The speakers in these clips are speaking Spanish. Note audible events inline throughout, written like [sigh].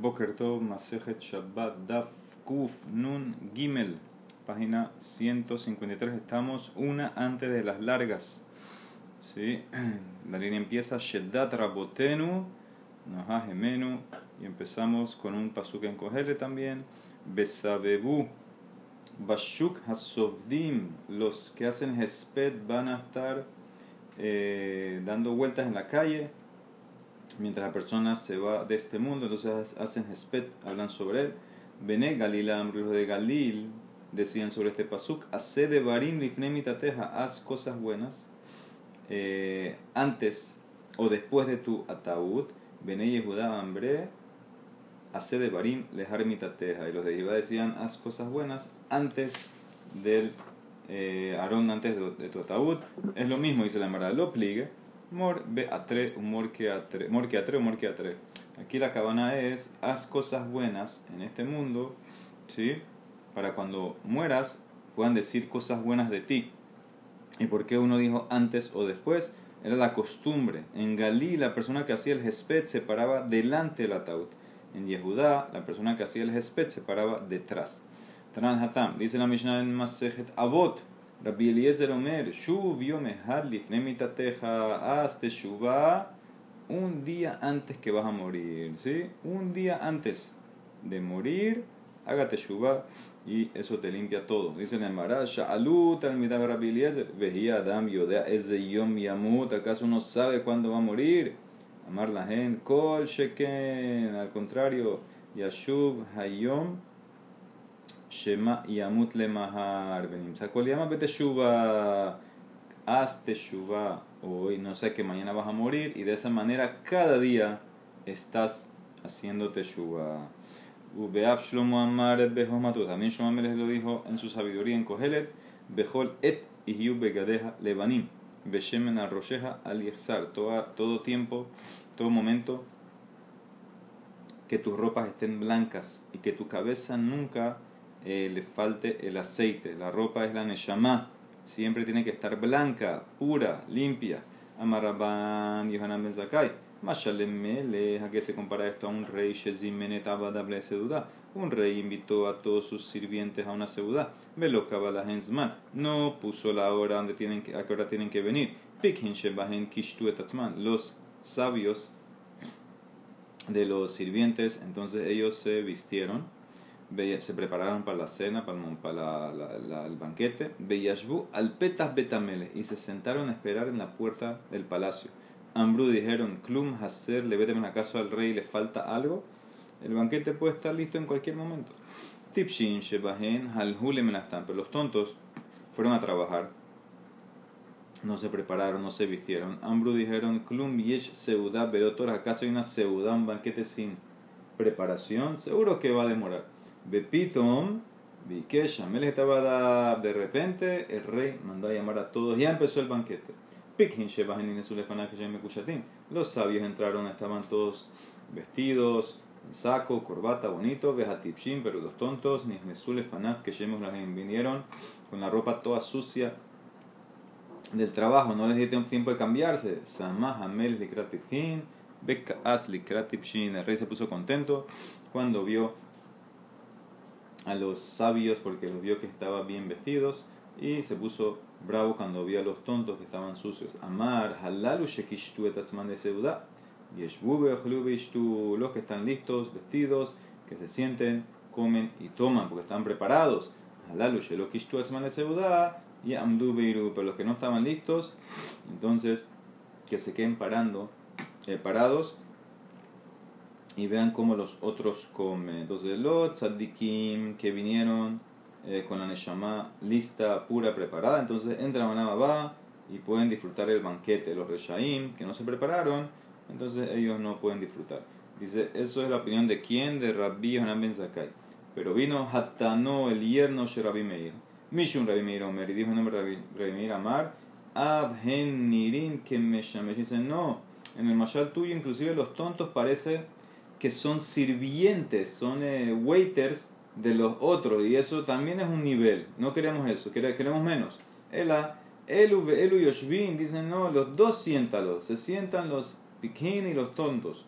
Boker Tov, Masejet Shabbat, Daf, Kuf, Nun, Gimel, página 153. Estamos una antes de las largas. ¿Sí? [clears throat] La línea empieza Sheddat Rabotenu, Noha Gemenu, y empezamos con un pasuk en Kohele también. Besabebu, Bashuk Hasovdim, los que hacen Hesped van a estar eh, dando vueltas en la calle mientras la persona se va de este mundo, entonces hacen Hesped, hablan sobre él. Bene Galila, de Galil, decían sobre este pasuk, hace de barim teja, haz cosas buenas eh, antes o después de tu ataúd. Bene Yehuda hambre, hace de barim lejar teja. Y los de Yehuda decían, haz cosas buenas antes del eh, Aarón, antes de, tu ataúd. Es lo mismo, dice la Mara, lo pligue Mor be atre, mor que atre, mor que atre, mor que atre. Aquí la cabana es, haz cosas buenas en este mundo, ¿sí? Para cuando mueras puedan decir cosas buenas de ti. ¿Y por qué uno dijo antes o después? Era la costumbre. En Galí la persona que hacía el Hesped se paraba delante del ataúd. En Yehudá la persona que hacía el Hesped se paraba detrás. Tanan Hatam, dice la Mishnah en Masejet Abot, Rabbi Eliezer Omer, Shuv Yom Ehad Lifnei haz teshuva un día antes que vas a morir, ¿sí? Un día antes de morir, hágate teshuva y eso te limpia todo. Dice en el Mará, midab Rabbi Eliezer, Vehia Adam Yodea Eze Yom Yamut, ¿acaso uno sabe cuándo va a morir? Amar la gente, Kol Sheken, al contrario, Yashuv Hayom Shema Yamut le mahar benim. Sakol llama beteshuva. Haz teshuva hoy, no sé que mañana vas a morir y de esa manera cada día estás haciendo teshuva. Ubeab Shlomo Amar et Behomatu. También Shlomo lo dijo en su sabiduría en Kohelet. Behol et ihiu begadeja levanim. Beshemen arrosheja al yexar. Todo tiempo, todo momento que tus ropas estén blancas y que tu cabeza nunca eh, le falte el aceite. La ropa es la neshama, siempre tiene que estar blanca, pura, limpia. Amaraban Yohanan Ben Zakai. ¿a qué se compara esto a un rey? Un rey invitó a todos sus sirvientes a una seudá. Velo la Hensman. No puso la hora donde tienen que, a qué hora tienen que venir. Kishtu Etatzman. Los sabios de los sirvientes, entonces ellos se vistieron se prepararon para la cena, para, el banquete, Beyashbu al petas betamele, y se sentaron a esperar en la puerta del palacio. Ambru dijeron, Klum Haser, le veten acaso al rey le falta algo. El banquete puede estar listo en cualquier momento. Tipshin Shebahen Halhule Menastan, pero los tontos fueron a trabajar. No se prepararon, no se vistieron. Ambru dijeron, Klum Yesh Seuda, Berotor, acaso hay una Seuda, un banquete sin preparación. Seguro que va a demorar. Bepitom, estaba de repente, el rey mandó a llamar a todos, ya empezó el banquete. Los sabios entraron, estaban todos vestidos, en saco, corbata, bonito, Bejatipshin, pero los tontos, ni Fanaf, que vinieron con la ropa toda sucia del trabajo, no les dieron tiempo de cambiarse. El rey se puso contento cuando vio a los sabios porque los vio que estaban bien vestidos y se puso bravo cuando vio a los tontos que estaban sucios. Amar, halalu shekishtu etatzman de seuda. Los que están listos, vestidos, que se sienten, comen y toman porque están preparados. Halalu shelokishtu etatzman de seuda. Y amdu pero los que no estaban listos, entonces que se queden parando, eh, parados y vean cómo los otros comen. Entonces los tzadikim que vinieron eh, con la neshama lista, pura, preparada, entonces entran a va y pueden disfrutar el banquete. Los reshaim que no se prepararon, entonces ellos no pueden disfrutar. Dice, eso es la opinión de quién, de Rabbi Yohanan Ben Zakai. Pero vino Hatano, el yerno de Rabbi Meir. Mishun Rabbi Meir Omer, y dijo el nombre de Rabbi Meir Amar, Abhen Nirin que me Dice, no, en el mashal tuyo inclusive los tontos parece que son sirvientes, son eh, waiters de los otros, y eso también es un nivel. No queremos eso, queremos menos. Ela, Elu, Elu Yoshvin dicen, no, los dos siéntalos, se sientan los piquín y los tontos.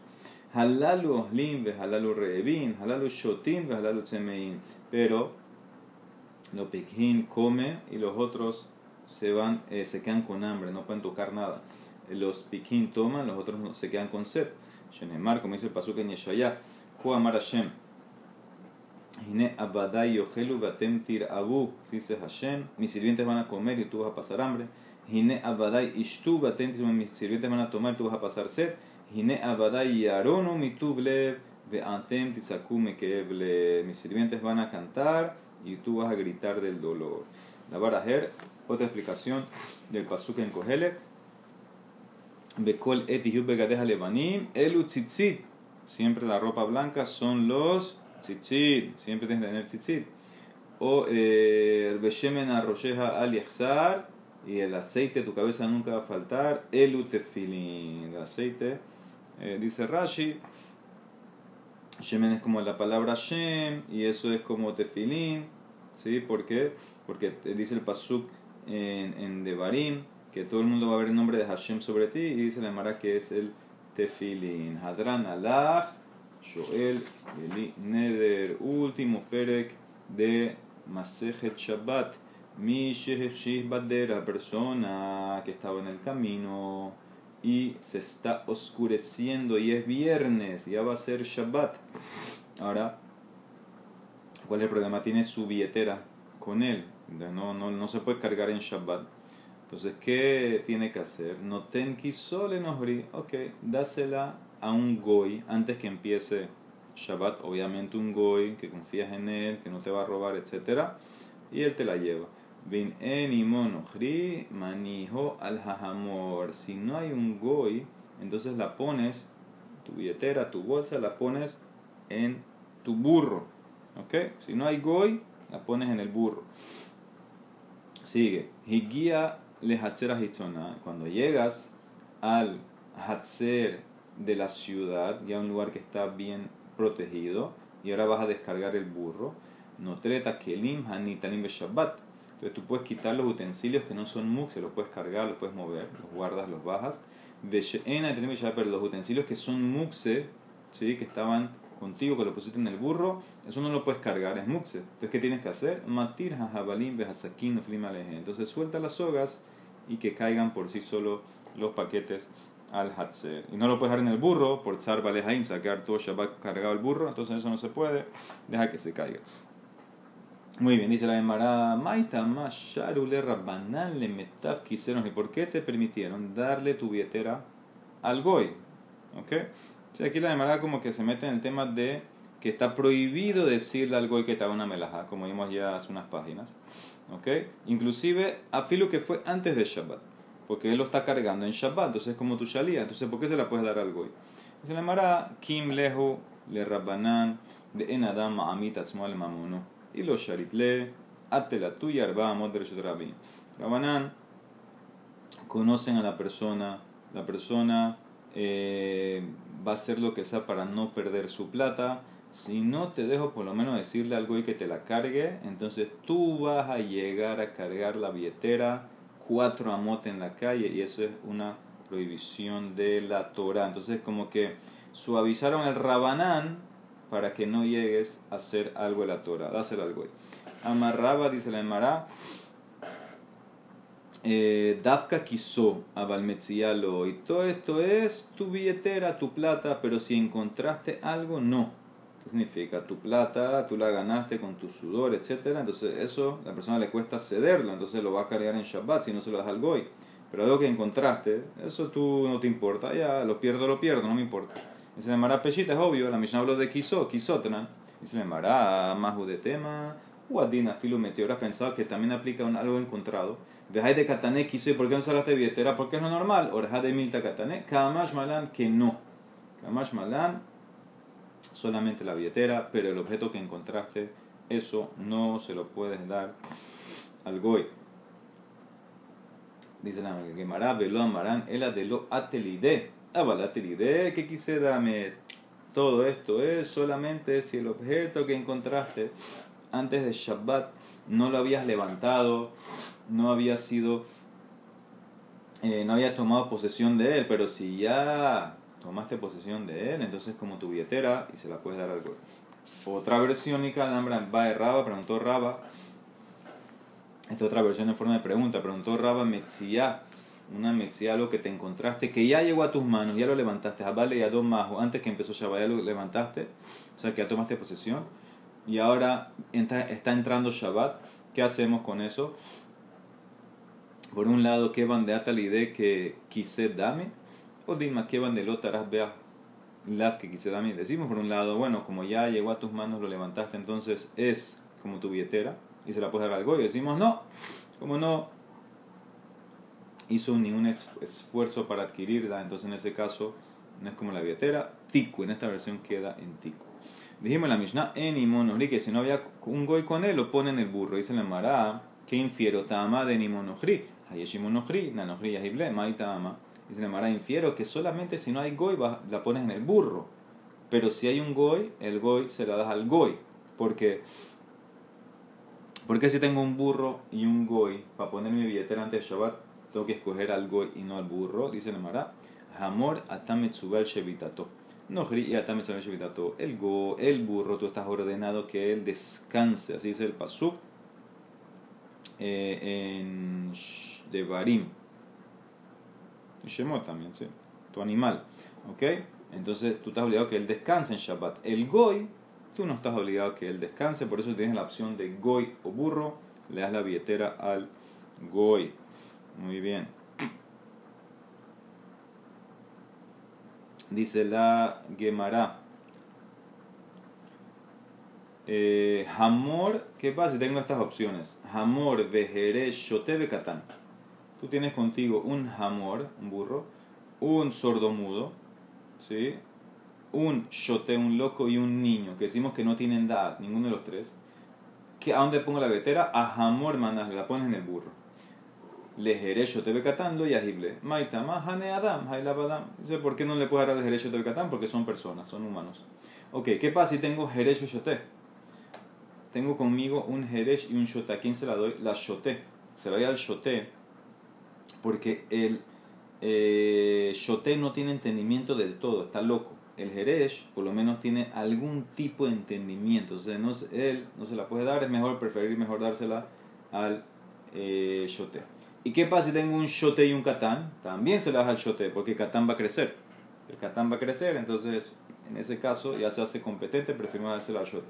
halalu oslim, halalu reevin, halalu shotin, halalu tzemein. Pero los piquín come y los otros se van, eh, se quedan con hambre, no pueden tocar nada. Los piquín toman, los otros se quedan con sed. Shenemar, como dice el pasuk en Yeshaya, Amar Hashem. Hine abadai yohelu batem abu, dice Hashem, mis sirvientes van a comer y tú vas a pasar hambre. Hine abadai ishtu batem mis sirvientes van a tomar y tú vas a pasar sed. Hine abadai yaronu mitublev ve'antem titzaku mekeble. Mis sirvientes van a cantar y tú vas a gritar del dolor. La barajer, otra explicación del pasuk en Kohelet. Bekol et begadeja levanim, elu tzitzit. Siempre la ropa blanca son los tzitzit. Siempre tienes que tener tzitzit. O el beshemen arroyeja al yahzar. Y el aceite de tu cabeza nunca va a faltar. Elu tefilin. El aceite, eh, dice Rashi. Shemen es como la palabra Shem. Y eso es como tefilin. ¿Sí? ¿Por qué? Porque dice el pasuk en, en Devarim que todo el mundo va a ver el nombre de Hashem sobre ti y dice la Mara que es el Tefilin. Hadran Joel, Eli Neder, último perek de Masejet Shabbat. Mi la persona que estaba en el camino y se está oscureciendo y es viernes, ya va a ser Shabbat. Ahora, ¿cuál es el problema? Tiene su billetera con él. No, no, no se puede cargar en Shabbat. Entonces, ¿qué tiene que hacer? No tenki sole nosri. Ok, dásela a un goy antes que empiece Shabbat. Obviamente un goy que confías en él, que no te va a robar, etc. Y él te la lleva. Vin enimonohri manijo al hajamor. Si no hay un goy, entonces la pones, tu billetera, tu bolsa, la pones en tu burro. ¿Ok? Si no hay goy, la pones en el burro. Sigue. Higia cuando llegas al Hatzer de la ciudad, ya un lugar que está bien protegido, y ahora vas a descargar el burro, no treta kelim hanitanim shabbat. Entonces tú puedes quitar los utensilios que no son muk, se los puedes cargar, los puedes mover, los guardas, los bajas. Pero los utensilios que son mukse, ¿sí? que estaban contigo, que lo pusiste en el burro, eso no lo puedes cargar, es mukse. Entonces, ¿qué tienes que hacer? Matir hajabalim behasakin Entonces, suelta las sogas y que caigan por sí solo los paquetes al Hatzer. Y no lo puedes dejar en el burro por tzar balejain, sacar todo Shabbat cargado el burro, entonces eso no se puede, deja que se caiga. Muy bien, dice la Emara, Maita Masharule Rabbanan le metaf ¿y por qué te permitieron darle tu billetera al Goy? ¿Ok? O aquí la Emara como que se mete en el tema de que está prohibido decirle al Goy que haga una melaja, como vimos ya hace unas páginas. ¿ok? Inclusive a filo que fue antes de Shabbat, porque él lo está cargando en Shabbat, entonces es como tu shalía, entonces ¿por qué se la puedes dar al goy? Se le llamará Kim Lehu le Rabbanan de Enadam Ma'amit Atzmal Mamuno y lo Sharitle Atela tuya Arba Rabbi. Rabbanan conocen a la persona, la persona eh, va a hacer lo que sea para no perder su plata si no te dejo por lo menos decirle algo y que te la cargue, entonces tú vas a llegar a cargar la billetera cuatro amotes en la calle y eso es una prohibición de la Torah. Entonces como que suavizaron el rabanán para que no llegues a hacer algo de la Torah, hacer algo. Amarraba, dice la Emara, Dafka quiso a Balmetzialo y todo esto es tu billetera, tu plata, pero si encontraste algo, no ¿Qué significa? Tu plata, tú la ganaste con tu sudor, etc. Entonces eso, la persona le cuesta cederlo, entonces lo va a cargar en Shabbat si no se lo das al goy. Pero algo que encontraste, eso tú no te importa, ya lo pierdo, lo pierdo, no me importa. Y se llamará pechita, es obvio, la Mishnah habló de Kiso, Kisotran. Y se llamará Mahu de tema, Uadina, Filumet. Si habrás pensado que también aplica un, algo encontrado. Dejáis de Katané, Kiso, ¿y por qué no hablaste de billetera? Porque es lo normal. Oreja de Milta Katané, Kamash Malan, que no. Kamash Malan, solamente la billetera, pero el objeto que encontraste, eso no se lo puedes dar al goy. Dice la Gemara, velo amarán, el de lo atelide. atelide, que quise dame. Todo esto es solamente si el objeto que encontraste antes de Shabbat no lo habías levantado, no había sido, eh, no habías tomado posesión de él, pero si ya tomaste posesión de él, entonces como tu billetera y se la puedes dar al goy. Otra versión, y cada va de Raba, preguntó Raba. Esta otra versión en forma de pregunta. Preguntó Raba Mexia, una Mexia, algo que te encontraste, que ya llegó a tus manos, ya lo levantaste. Vale, ya dos más, antes que empezó Shabbat, ya lo levantaste, o sea que ya tomaste posesión. Y ahora está entrando Shabbat. ¿Qué hacemos con eso? Por un lado, ¿qué van de atalide que quise dame? O dime, ¿qué van de lotaras vea? Lav que quise dame. Decimos por un lado, bueno, como ya llegó a tus manos, lo levantaste, entonces es como tu billetera y se la puedes dar al Y Decimos, no, como no hizo ningún esfuerzo para adquirirla, entonces en ese caso no es como la billetera. Tiku, en esta versión queda en Tiku. Dijimos en la Mishnah, en Imonohri, que si no había un goy con él, lo pone en el burro. Dice la Mará, que infiero tama de Nimonohri. Hayeshimonohri, Nanohri, Yahible, Maitama. Dice la Mará, infiero que solamente si no hay goy la pones en el burro. Pero si hay un goy, el goy se la das al goy. Porque porque si tengo un burro y un goy para poner mi billetera antes de Shabbat, tengo que escoger al goy y no al burro? Dice la Mará, Hamor atametzubal shevitato. No, y atametzubal shevitato. El go, el burro, tú estás ordenado que él descanse. Así dice el pasuk eh, en Devarim. Y Shemot también, sí. Tu animal. ¿Ok? Entonces tú estás obligado que él descanse en Shabbat. El goy Tú no estás obligado a que él descanse, por eso tienes la opción de goy o burro. Le das la billetera al goy. Muy bien. Dice la Gemara. Eh, hamor, ¿qué pasa si tengo estas opciones? Hamor, vejere, shote, katán. Tú tienes contigo un hamor, un burro, un sordomudo, ¿sí? un shote, un loco y un niño, que decimos que no tienen edad, ninguno de los tres, ¿a dónde pongo la vetera? A Hamor manas, la pones en el burro. Le shote becatando y ajible. Maitama hane adam, adam. Dice, ¿por qué no le puedo dar el shote becatán? Porque son personas, son humanos. Ok, ¿qué pasa si tengo jeresh y shote? Tengo conmigo un jeresh y un shote. ¿A quién se la doy? La shote. Se la doy al shote porque el eh, no tiene entendimiento del todo, está loco el Jeresh por lo menos tiene algún tipo de entendimiento. O sea, no, él no se la puede dar, es mejor preferir mejor dársela al eh. ¿Y qué pasa si tengo un shote y un katán? También se la da al shote, porque el katán va a crecer. El katán va a crecer, entonces en ese caso ya se hace competente, prefiero dársela al shote.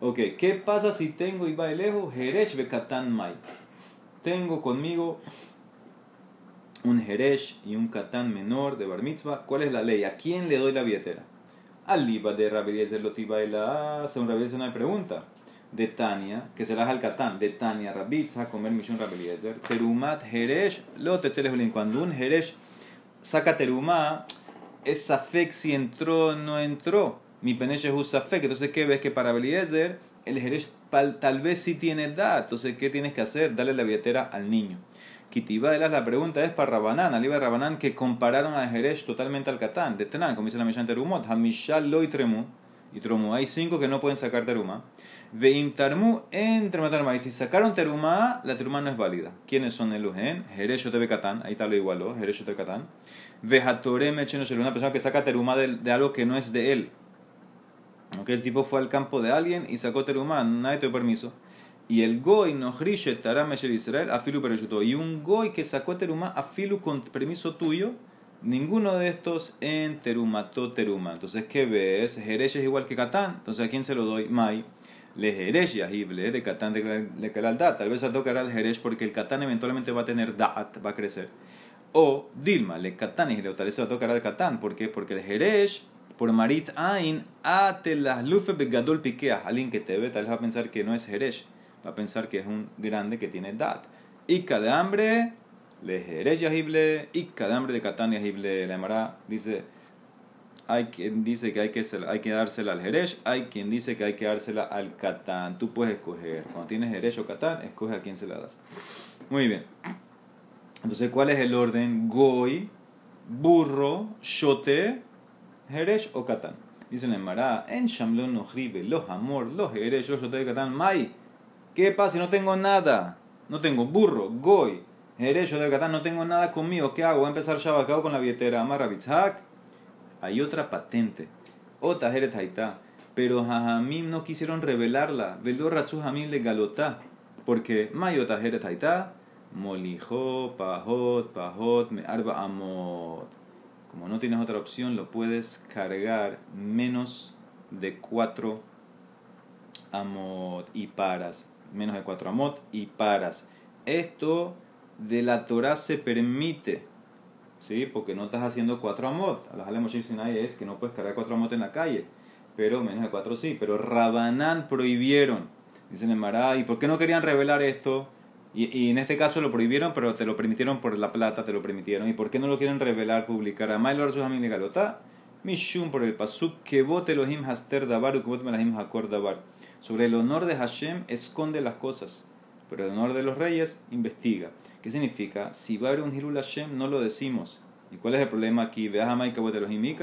Ok, ¿qué pasa si tengo y va lejos? Jeresh ve katán mai. Tengo conmigo un Jeresh y un Katán menor de Bar Mitzvah, ¿cuál es la ley? ¿A quién le doy la billetera? Al Liba de Rabeliezer Lotiba y la según Rabeliezer una pregunta. De Tania, que se la al Katán, de Tania Rabitza, comer Mishun Rabeliezer, Terumat Jeresh, lo Cuando un Jeresh saca Terumá, es Safek si entró o no entró. Mi peneche es Safek, entonces ¿qué ves? Que para Beliezer el Jeresh tal vez sí tiene edad, entonces ¿qué tienes que hacer? Darle la billetera al niño. Kitiba la pregunta es para Rabanán, Aliba Rabanán, que compararon a Jerez totalmente al Catán, de Tenán, como dice la Mishnah en Terumot, Hamishal lo y Tremu, y Tromu, hay cinco que no pueden sacar Teruma. Veim Tarmu entre Matarma, y si sacaron Teruma, la Teruma no es válida. ¿Quiénes son el Ujen? Jerez Yotebe Catán, ahí está lo igualó, Jerez Yotebe Catán. Vejatore Mecheno una persona que saca Teruma de, de, algo que no es de él. Okay, el tipo fue al campo de alguien y sacó Teruma, nadie te dio permiso. Y el goy no taram Israel afilu pereyuto. Y un goy que sacó teruma afilu con permiso tuyo, ninguno de estos en terumato teruma. Entonces, ¿qué ves? Jeresh es igual que Catán. Entonces, ¿a quién se lo doy? Mai. Le Jeresh yahible de Catán de el Dat. Tal vez a tocar al Jeresh porque el Catán eventualmente va a tener Dat, va a crecer. O Dilma, le Catán y le tal vez a tocar al Catán. ¿Por qué? Porque el Jeresh por Marit Ain, ate las lufe begadol piquea. Alguien que te ve, tal vez va a pensar que no es Jeresh va a pensar que es un grande que tiene edad. Ica de hambre, le yahible, Ica de hambre de Catán yahible. La dice, hay quien dice que hay que, hay que dársela al Jerez, hay quien dice que hay que dársela al Catán. Tú puedes escoger. Cuando tienes Jerez o Catán, escoge a quién se la das. Muy bien. Entonces, ¿cuál es el orden? Goy, burro, shote, Jerez o Catán. Dice la Emara, en Shamlon no los amor, los Jerez, los shote, Catán, mai. ¿Qué pasa si no tengo nada? No tengo burro, goy, derecho de Catán, no tengo nada conmigo. ¿Qué hago? Voy a empezar Shabbat con la billetera. Amarra hay otra patente. Ota Haitá. Pero Jajamim no quisieron revelarla. Veldo Ratsu Jamim le galotá. Porque Mayota Haitá. Molijó, pajot, pajot, me arba amot. Como no tienes otra opción, lo puedes cargar menos de 4 amot y paras. Menos de 4 amot y paras. Esto de la Torah se permite. ¿Sí? Porque no estás haciendo 4 amot. A la Sinai es que no puedes cargar 4 amot en la calle. Pero menos de 4 sí. Pero Rabanán prohibieron. Dicen en Mará, ¿y por qué no querían revelar esto? Y, en este caso lo prohibieron, pero te lo permitieron por la plata, te lo permitieron. ¿Y por qué no lo quieren revelar, publicar? A Mailor Suhamin de Galotá, Mishum por el pasuk, que bote Elohim haster dabar, que melahim hakor dabar. Sobre el honor de Hashem, esconde las cosas, pero el honor de los reyes, investiga. ¿Qué significa? Si va a haber un Hilul Hashem, no lo decimos. ¿Y cuál es el problema aquí? Veas a que bote Elohim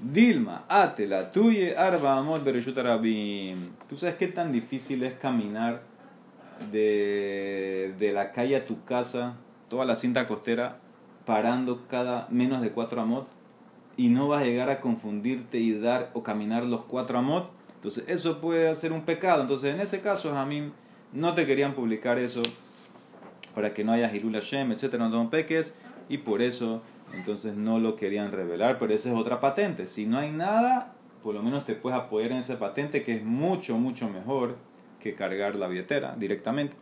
Dilma, atela, tuye, arba, amor, ¿Tú sabes qué tan difícil es caminar de, de la calle a tu casa, toda la cinta costera, parando cada menos de cuatro amot, y no vas a llegar a confundirte y dar o caminar los cuatro amot, entonces eso puede ser un pecado. Entonces en ese caso, Jamín, no te querían publicar eso para que no haya Hirul Hashem, etcétera, no peques, y por eso entonces no lo querían revelar, pero esa es otra patente. Si no hay nada, por lo menos te puedes apoyar en esa patente que es mucho, mucho mejor que cargar la billetera directamente.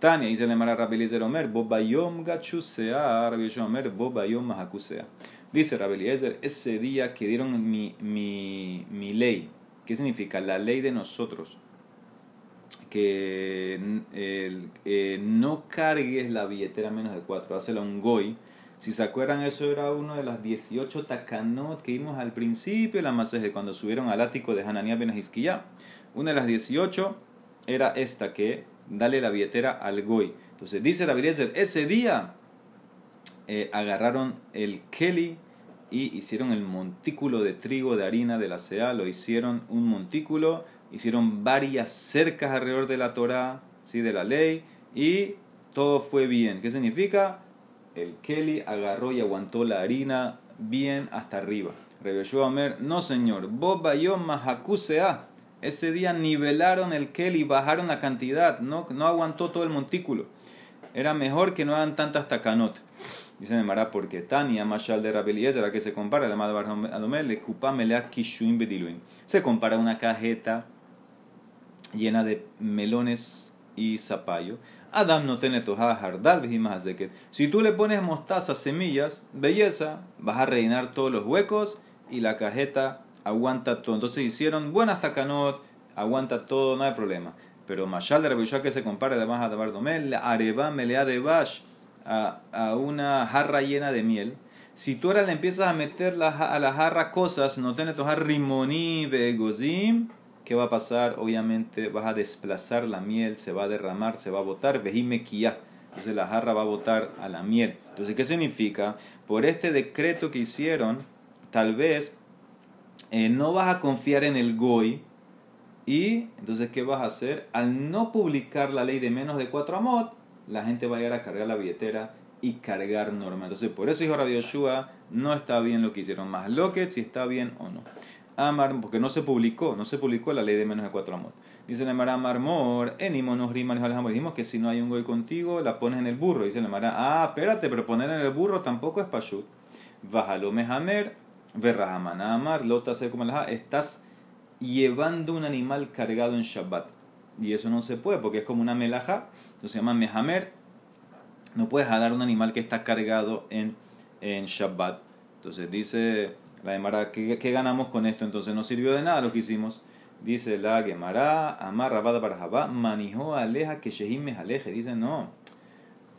Tania dice le mara Rabeliezer Omer, Bobayom gachusea, Rabeliezer Omer, Bobayom mahakusea. Dice Rabeliezer, ese día que dieron mi, mi, mi ley, ¿qué significa? La ley de nosotros. Que eh, no cargues la billetera menos de cuatro, hazla un goy. Si se acuerdan, eso era uno de las 18 takanot que vimos al principio de la de cuando subieron al ático de Hananiah Ben Una de las 18 era esta que dale la billetera al goy. Entonces dice la ese día eh, agarraron el Kelly y hicieron el montículo de trigo de harina de la sea, lo hicieron un montículo, hicieron varias cercas alrededor de la Torah, ¿sí? de la ley, y todo fue bien. ¿Qué significa? El Kelly agarró y aguantó la harina bien hasta arriba. Rebeshua Amer, no señor, Bob Bayom Mahakusea ese día nivelaron el Kelly, bajaron la cantidad, no, no aguantó todo el montículo. Era mejor que no hagan tantas takanot. Dice Nemara, porque Tania, Mashal de Rabeliezer, la que se compara, la madre Adomel, le melea kishuin bediluin. Se compara una cajeta llena de melones y zapallo. Adam no tiene hardal Si tú le pones mostaza, semillas, belleza, vas a rellenar todos los huecos y la cajeta aguanta todo. Entonces hicieron buenas takanot, aguanta todo, no hay problema. Pero Mashal de Rabbi que se compara además a Dabardomel, Areba Melea de Bash, a, a, una jarra llena de miel. Si tú ahora le empiezas a meter a la jarra cosas, no tienes tojar rimoni begozim, ¿qué va a pasar? Obviamente vas a desplazar la miel, se va a derramar, se va a botar, vejimequia. Entonces la jarra va a botar a la miel. Entonces, ¿qué significa? Por este decreto que hicieron, tal vez eh, no vas a confiar en el GOI. Y entonces, ¿qué vas a hacer? Al no publicar la ley de menos de 4 amot, la gente va a ir a cargar la billetera y cargar normal. Entonces, por eso dijo Rabbi Yoshua, no está bien lo que hicieron. Más lo que si está bien o no. Amar, porque no se publicó, no se publicó la ley de menos de 4 amot. Dice la Mara Marmor, enimonos riman dijimos que si no hay un goy contigo, la pones en el burro. Dice la Mara, ah, espérate, pero poner en el burro tampoco es pashut. Bájalo mehamer, Amar, Lota como estás llevando un animal cargado en Shabbat. Y eso no se puede porque es como una melaja, entonces se llama mehamer. No puedes jalar un animal que está cargado en, en Shabbat. Entonces dice la Gemara, ¿qué, ¿qué, ganamos con esto? Entonces no sirvió de nada lo que hicimos. Dice la Gemara, Amar Rabada para Jabá, manijó aleja que Shehim me aleje. Dice, no,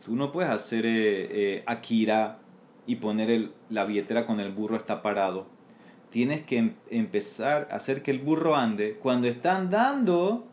tú no puedes hacer eh, eh, Akira y poner el, la billetera con el burro está parado. Tienes que em, empezar a hacer que el burro ande. Cuando está andando,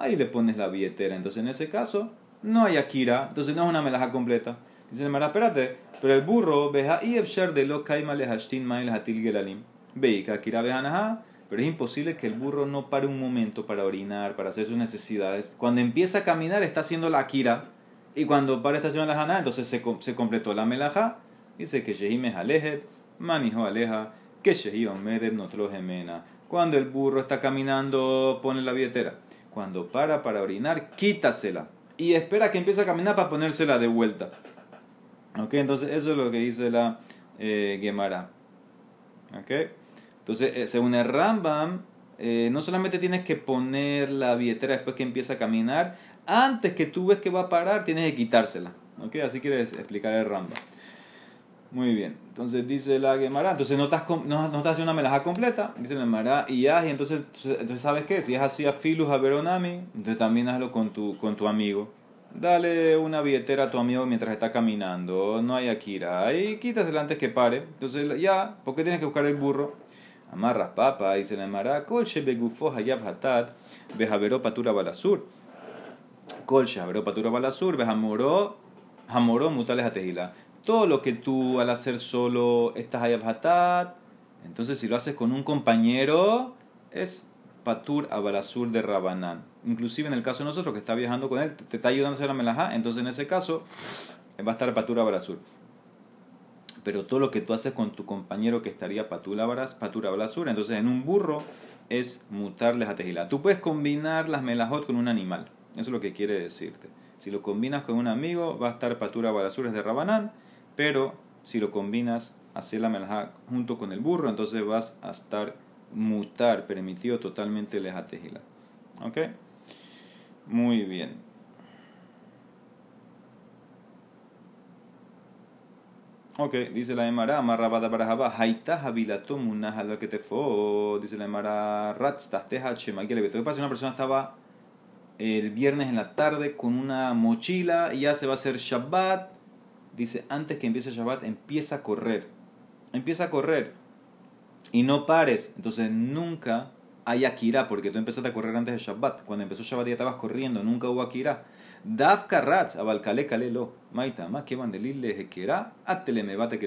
ahí le pones la billetera. Entonces en ese caso, no hay Akira. Entonces no es una melaja completa. Dice el espérate, pero el burro, veja y de lo kaima le hashtin mail hatil gelalim. Veika Akira vejanaha. Pero es imposible que el burro no pare un momento para orinar, para hacer sus necesidades. Cuando empieza a caminar está haciendo la Akira. Y cuando para está haciendo la Haná, entonces se, se completó la melaja Dice que Shehime Alejet, Manijo Aleja, Que Shehion Meder Notro Gemena. Cuando el burro está caminando, pone la billetera. Cuando para para orinar, quítasela. Y espera que empiece a caminar para ponérsela de vuelta. ¿Ok? Entonces, eso es lo que dice la eh, Gemara. ¿Ok? Entonces, eh, según el Rambam, eh, no solamente tienes que poner la billetera después que empieza a caminar, antes que tú ves que va a parar, tienes que quitársela. ¿Ok? Así quieres explicar el Rambam. Muy bien. Entonces dice la Gemara, entonces no estás, no, no estás haciendo una melaja completa, dice la Gemara, y ya, y entonces, entonces ¿sabes qué? Si es así a Filus a Veronami, entonces también hazlo con tu, con tu amigo. Dale una billetera a tu amigo mientras está caminando, no hay Akira, ahí quítasela antes que pare. Entonces ya, ¿por qué tienes que buscar el burro? Amarras papa, dice la Gemara, colche begufo hayav hatat, bejavero patura balasur. Colche, havero patura balasur, bejamoró, hamoró mutales a todo lo que tú al hacer solo estás hayab hatat, entonces si lo haces con un compañero, es patur abalasur de Rabanán. Inclusive en el caso de nosotros que está viajando con él, te está ayudando a hacer la melajá, entonces en ese caso va a estar patur abalasur. Pero todo lo que tú haces con tu compañero que estaría patur abalasur, entonces en un burro es mutarles a tejila. Tú puedes combinar las melajot con un animal. Eso es lo que quiere decirte. Si lo combinas con un amigo, va a estar patura balasures de Rabanán pero si lo combinas, hacer la melajá junto con el burro, entonces vas a estar mutar, permitido totalmente el ejatejila. ¿Ok? Muy bien. Ok, dice la Emara, amarrabada para Jabá, haita habilato munaja lo que te fue, dice la Emara, ratztasteja chema, que le ¿Qué pasa? Una persona estaba el viernes en la tarde con una mochila y ya se va a hacer Shabbat dice, antes que empiece Shabbat, empieza a correr. Empieza a correr. Y no pares. Entonces nunca hay Akira, porque tú empezaste a correr antes de Shabbat. Cuando empezó Shabbat ya estabas corriendo, nunca hubo Akira. Dav karatz, abalkale kalelo, maitama, que bandelile hekera, atelemebate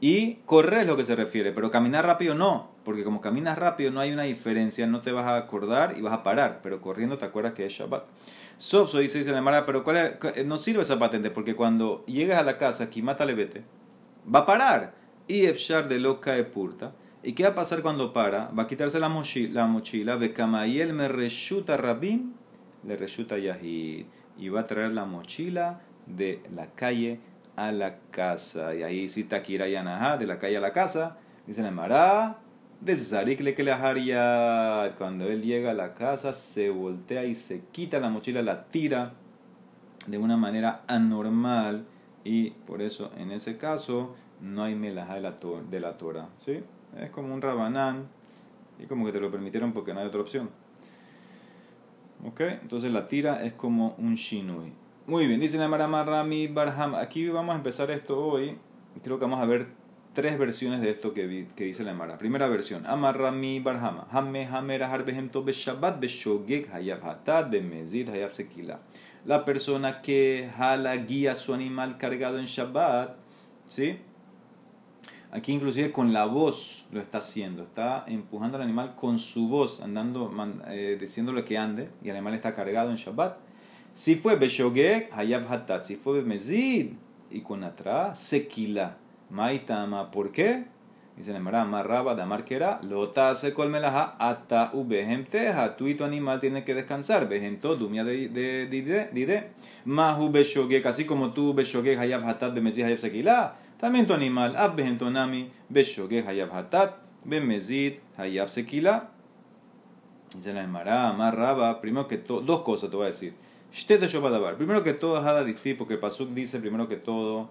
Y correr es lo que se refiere, pero caminar rápido no, porque como caminas rápido no hay una diferencia, no te vas a acordar y vas a parar, pero corriendo te acuerdas que es Shabbat. Sofso dice, dice la Mara, pero ¿cuál no sirve esa patente porque cuando llegas a la casa, aquí mata vete, va a parar. Y Efshar de loca de purta. ¿Y qué va a pasar cuando para? Va a quitarse la mochila, la mochila Bekamayel me reshuta rabim, le reshuta yahid. Y va a traer la mochila de la calle a la casa. Y ahí sí Takira Yanaha, de la calle a la casa. Dice la Mara, de Zarik le que Cuando él llega a la casa, se voltea y se quita la mochila, la tira de una manera anormal. Y por eso, en ese caso, no hay melajá de la, de la Torah. ¿sí? Es como un rabanán. Y como que te lo permitieron porque no hay otra opción. ¿Ok? Entonces la tira es como un shinui. Muy bien, dice la Rami Barham. Aquí vamos a empezar esto hoy. Creo que vamos a ver tres versiones de esto que, que dice la Emara. Primera versión, Amarrami Barhama, Hame Hamera Harbehemto Beshabat Beshogeg Hayab Hatat Bemezid Hayab Sekila. La persona que jala, guía su animal cargado en Shabbat, ¿sí? Aquí inclusive con la voz lo está haciendo, está empujando al animal con su voz, andando, eh, diciéndole que ande, y el animal está cargado en Shabbat. Si fue Beshogeg, Hayab Hatat, si fue Bemezid, y con atrás, Sekila Maitama, ¿por qué? Dice la Mara, Marraba, Damar Kera, Lota se colmelaja, Ata ubehemteja, tú y tu animal tienen que descansar, Behemto, Dumia de Dide, Mahu Beshogek, así como tú Beshogek, Hayab Hatat, Bemezid, Hayab Sekila, también tu animal, Ab Behemto Nami, Beshogek, Hayab Hatat, Bemezid, Hayab Sekila. Dice la Mara, Marraba, primero que todo, dos cosas te voy a decir. Primero que todo, Hada Dikfi, porque Pasuk dice primero que todo,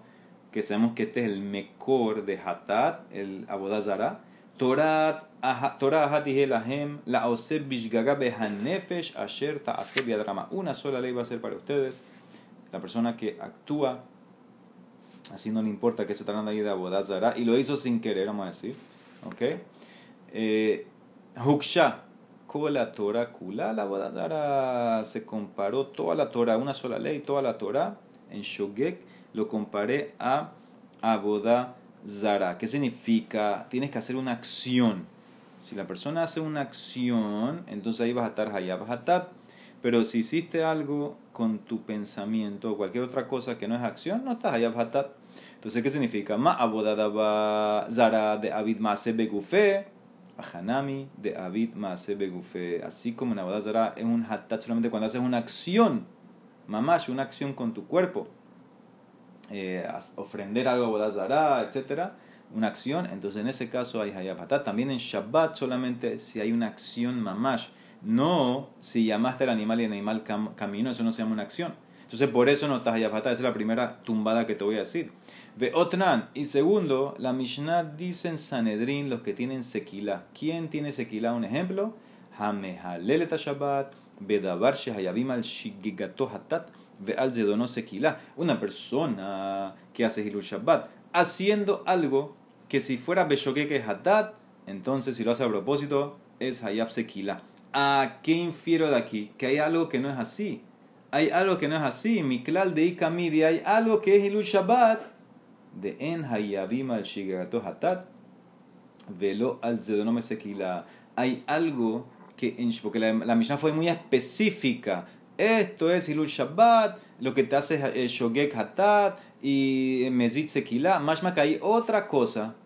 que sabemos que este es el mejor de Hatat, el Abodazara. Torah Ahatihem, la Oseb Bishgaga Behanefesh Asher Ta'aseb Yadrama. Una sola ley va a ser para ustedes. La persona que actúa, así no le importa que se trata ahí de Abodazara, y lo hizo sin querer, vamos a decir. ¿Ok? Eh, Huksha, la Torah Kula, la Abodazara se comparó toda la Torah, una sola ley, toda la Torah en Shogek lo comparé a Abodá Zara. ¿Qué significa? Tienes que hacer una acción. Si la persona hace una acción, entonces ahí vas a estar Hayab Hatat. Pero si hiciste algo con tu pensamiento o cualquier otra cosa que no es acción, no estás Hayab Hatat. Entonces, ¿qué significa? Ma abodadaba zara de abid maase begufe, ahanami de abid maase begufe. Así como una abodazara es un hatat solamente cuando haces una acción, mamash, una acción con tu cuerpo. Eh, ofrender algo a abodazara, etcétera una acción, entonces en ese caso hay hayab hatat. También en Shabbat solamente si hay una acción mamash. No si llamaste al animal y el animal camino, eso no se llama una acción. Entonces por eso no estás hayab hatat. Esa es la primera tumbada que te voy a decir. Ve otran. Y segundo, la Mishnah dice en Sanedrin los que tienen sequila. ¿Quién tiene sequila? Un ejemplo. Hamehalel Shabbat. Bedavar shehayabim al shigigato hatat. Una persona que hace Hilul Shabbat haciendo algo que si fuera Beshokeke Hatat, entonces si lo hace a propósito, es Hayab Sekila. ¿A qué infiero de aquí? Que hay algo que no es así. Hay algo que no es así. Miklal de Ikamidi, hay algo que es Ilul Shabbat. De En Hayabim al Shigato Hatat. Velo al Zedonome Sekila. Hay algo que, porque la, la Mishnah fue muy específica. Esto es Ilul Shabbat, lo que te hace es Shogek Hatat y Mezit Sekila. Más que hay otra cosa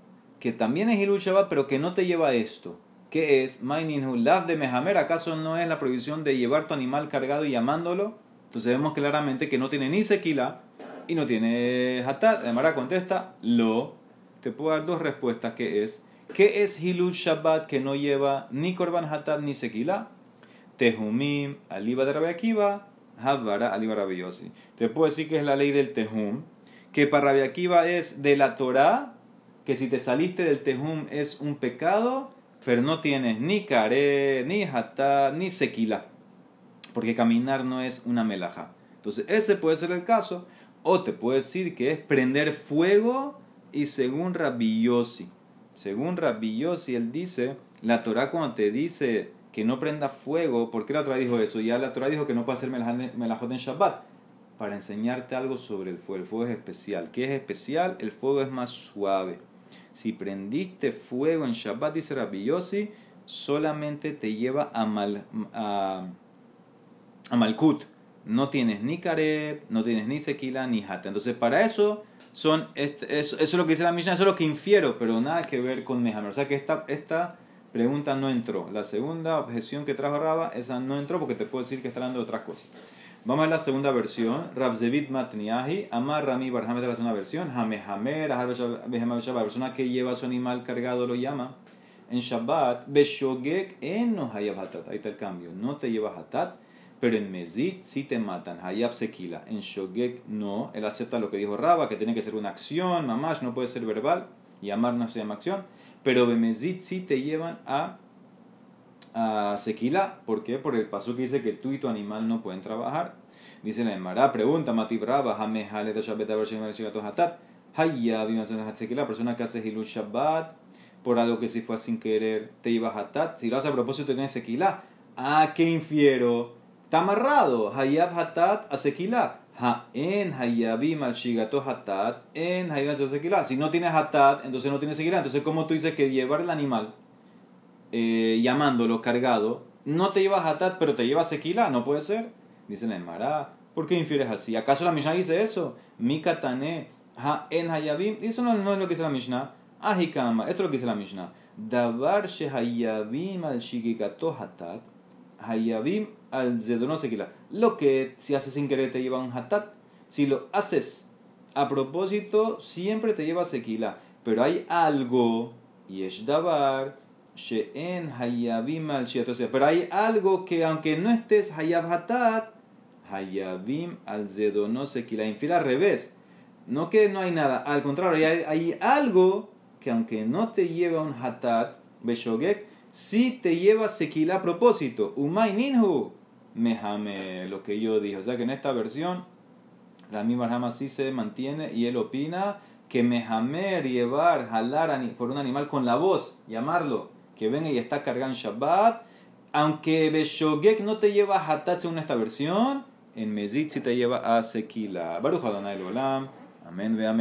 que también es Hilul Shabbat, pero que no te lleva esto. ¿Qué es? Lav de Mehamer. ¿Acaso no es la prohibición de llevar tu animal cargado y llamándolo? Entonces vemos claramente que no tiene ni Sekila y no tiene Hatat. Mara contesta, lo. Te puedo dar dos respuestas. ¿Qué es? ¿Qué es Hilul Shabbat que no lleva ni Korban Hatat ni Sekila? Tehumim, Aliba de Rabbi Akiva, Havara, Aliba Rabbi Te puedo decir que es la ley del Tehum, que para Rabbi Akiva es de la Torah que si te saliste del tejum es un pecado, pero no tienes ni care, ni hatá, ni sequila. Porque caminar no es una melaja. Entonces, ese puede ser el caso. O te puede decir que es prender fuego y según Rabbi Según Rabbi él dice, la Torah cuando te dice que no prenda fuego, ¿por qué la Torah dijo eso? Ya la Torah dijo que no puede hacer melajot en Shabbat. Para enseñarte algo sobre el fuego. El fuego es especial. ¿Qué es especial? El fuego es más suave si prendiste fuego en Shabbat, dice Rabbi solamente te lleva a, mal, a, Malkut. No tienes ni Karet, no tienes ni Sequila, ni Hata. Entonces, para eso, son, eso, es lo que dice la Mishnah, eso es lo que infiero, pero nada que ver con Mehammer. O sea que esta, esta pregunta no entró. La segunda objeción que trajo Raba, esa no entró porque te puedo decir que está hablando de otras cosas. Vamos a la segunda versión. Rabzevit Matniahi, Amar Rami Barhamet la segunda versión. Hamehamer, la persona que lleva su animal cargado lo llama. En Shabbat, Beshogek en no Hayab Hatat. Ahí está el cambio. No te lleva Hatat, pero en Mezit sí te matan. Hayab Sekila. En Shogek no. Él acepta lo que dijo Raba, que tiene que ser una acción, mamash, no puede ser verbal. Y amar no se llama acción. Pero Bemezit sí te llevan a a Sequila. ¿Por qué? Por el paso que dice que tú y tu animal no pueden trabajar. Dice la Emara, pregunta, Matibraba, Hamehale Shabbat Hatat. Hayya, la persona que hace Hilul Shabbat, por algo que si fue sin querer, te iba a Hatat. Si lo hace a propósito, tienes Sequila. Ah, ¿qué infiero? Está amarrado. Hayab Hatat a Sequila. En Hayabim al Shigato Hatat, en Hayabim Sequila. Si no tienes Hatat, entonces no tienes Sequila. Entonces, ¿cómo tú dices que llevar el animal? eh, llamándolo cargado, no te llevas hatat, pero te llevas sequila, no puede ser. Dice el Mará, ¿por qué infieres así? ¿Acaso la Mishnah dice eso? Mi katane, ha en hayabim, eso no, es lo que dice la Mishnah. Ahikama, esto es lo que dice la Mishnah. Davar she hayabim al shigikato hatat, hayabim al zedono sequila. Lo que si haces sin querer te lleva un hatat, si lo haces a propósito, siempre te lleva sequila. Pero hay algo, y es davar, She'en hayabim al Pero hay algo que aunque no estés hayab hatat, hayabim al zedono la infila al revés. No que no hay nada, al contrario, hay, hay algo que aunque no te lleva un hatat, beshogek, sí te lleva sequila a propósito. Umay ninhu, mehame, lo que yo dije. O sea que en esta versión, la misma Rama sí se mantiene y él opina que mehamer, llevar, jalar por un animal con la voz, llamarlo que venga y está cargando Shabbat, aunque Beshogek no te lleva a Hatat según esta versión, en Mezit sí te lleva a Sequila. Baruch Adonai Olam. Amén ve amén.